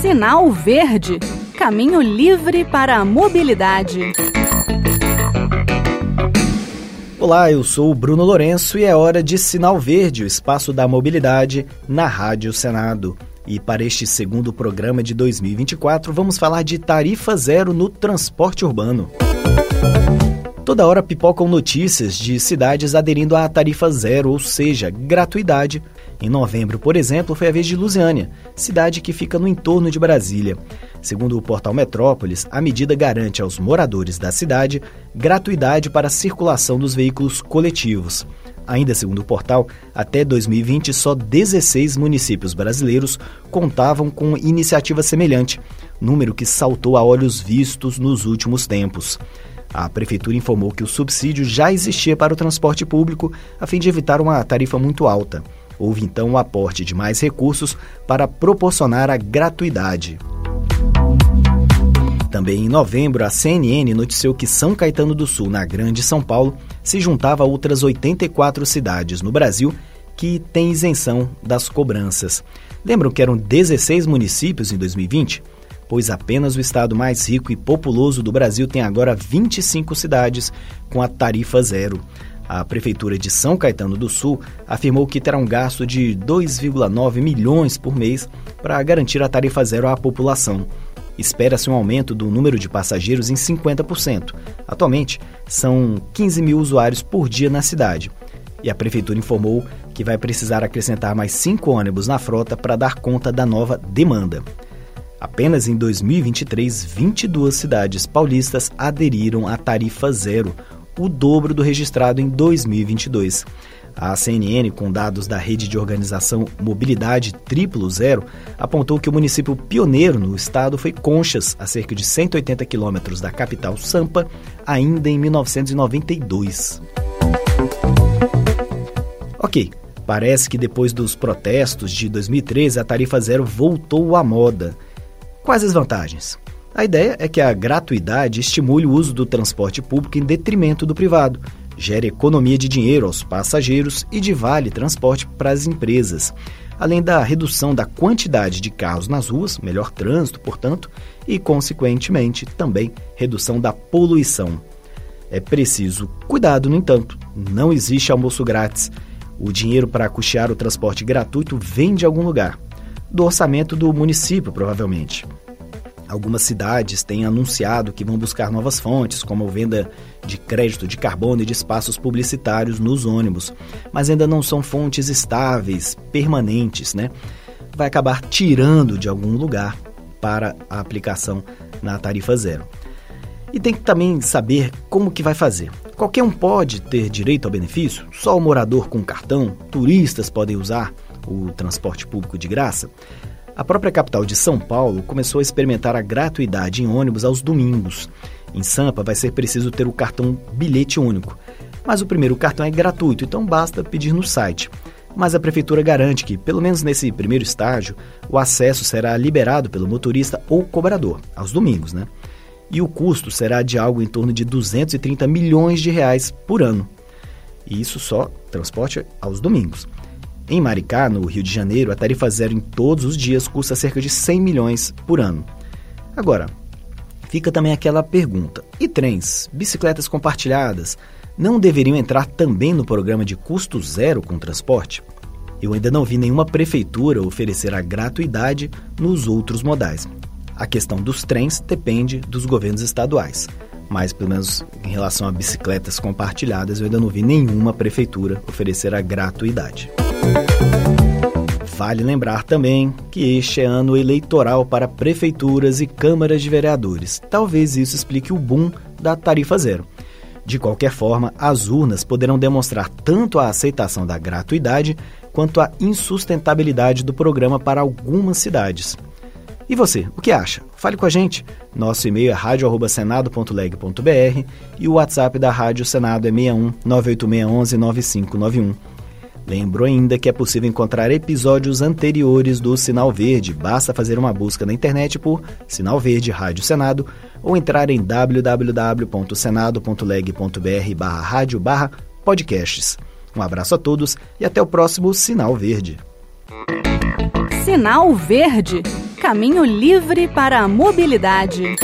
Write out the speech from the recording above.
Sinal Verde Caminho livre para a mobilidade. Olá, eu sou o Bruno Lourenço e é hora de Sinal Verde, o espaço da mobilidade na Rádio Senado. E para este segundo programa de 2024, vamos falar de tarifa zero no transporte urbano. Toda hora pipocam notícias de cidades aderindo à tarifa zero, ou seja, gratuidade. Em novembro, por exemplo, foi a vez de Lusiânia, cidade que fica no entorno de Brasília. Segundo o portal Metrópolis, a medida garante aos moradores da cidade gratuidade para a circulação dos veículos coletivos. Ainda segundo o portal, até 2020 só 16 municípios brasileiros contavam com iniciativa semelhante, número que saltou a olhos vistos nos últimos tempos. A prefeitura informou que o subsídio já existia para o transporte público a fim de evitar uma tarifa muito alta. Houve então o aporte de mais recursos para proporcionar a gratuidade. Também em novembro, a CNN noticiou que São Caetano do Sul, na Grande São Paulo, se juntava a outras 84 cidades no Brasil que têm isenção das cobranças. Lembram que eram 16 municípios em 2020? pois apenas o estado mais rico e populoso do Brasil tem agora 25 cidades com a tarifa zero. A Prefeitura de São Caetano do Sul afirmou que terá um gasto de 2,9 milhões por mês para garantir a tarifa zero à população. Espera-se um aumento do número de passageiros em 50%. Atualmente, são 15 mil usuários por dia na cidade. E a Prefeitura informou que vai precisar acrescentar mais cinco ônibus na frota para dar conta da nova demanda. Apenas em 2023, 22 cidades paulistas aderiram à tarifa zero, o dobro do registrado em 2022. A CNN, com dados da rede de organização Mobilidade Triplo Zero, apontou que o município pioneiro no estado foi Conchas, a cerca de 180 quilômetros da capital Sampa, ainda em 1992. Ok, parece que depois dos protestos de 2013 a tarifa zero voltou à moda. Quais as vantagens? A ideia é que a gratuidade estimule o uso do transporte público em detrimento do privado, gere economia de dinheiro aos passageiros e de vale transporte para as empresas, além da redução da quantidade de carros nas ruas, melhor trânsito, portanto, e, consequentemente, também redução da poluição. É preciso cuidado, no entanto, não existe almoço grátis. O dinheiro para custear o transporte gratuito vem de algum lugar do orçamento do município, provavelmente. Algumas cidades têm anunciado que vão buscar novas fontes, como venda de crédito de carbono e de espaços publicitários nos ônibus, mas ainda não são fontes estáveis, permanentes, né? Vai acabar tirando de algum lugar para a aplicação na tarifa zero. E tem que também saber como que vai fazer. Qualquer um pode ter direito ao benefício? Só o morador com cartão? Turistas podem usar? o transporte público de graça, a própria capital de São Paulo começou a experimentar a gratuidade em ônibus aos domingos. Em Sampa vai ser preciso ter o cartão bilhete único. Mas o primeiro cartão é gratuito, então basta pedir no site. Mas a prefeitura garante que, pelo menos nesse primeiro estágio, o acesso será liberado pelo motorista ou cobrador, aos domingos, né? E o custo será de algo em torno de 230 milhões de reais por ano. E isso só transporte aos domingos. Em Maricá, no Rio de Janeiro, a tarifa zero em todos os dias custa cerca de 100 milhões por ano. Agora, fica também aquela pergunta: e trens, bicicletas compartilhadas, não deveriam entrar também no programa de custo zero com transporte? Eu ainda não vi nenhuma prefeitura oferecer a gratuidade nos outros modais. A questão dos trens depende dos governos estaduais, mas pelo menos em relação a bicicletas compartilhadas, eu ainda não vi nenhuma prefeitura oferecer a gratuidade. Vale lembrar também que este é ano eleitoral para prefeituras e câmaras de vereadores. Talvez isso explique o boom da tarifa zero. De qualquer forma, as urnas poderão demonstrar tanto a aceitação da gratuidade quanto a insustentabilidade do programa para algumas cidades. E você, o que acha? Fale com a gente. Nosso e-mail é radio@senado.leg.br e o WhatsApp da Rádio Senado é 61 98611 9591. Lembro ainda que é possível encontrar episódios anteriores do Sinal Verde. Basta fazer uma busca na internet por Sinal Verde Rádio Senado ou entrar em www.senado.leg.br barra rádio barra podcasts. Um abraço a todos e até o próximo Sinal Verde. Sinal Verde Caminho livre para a mobilidade.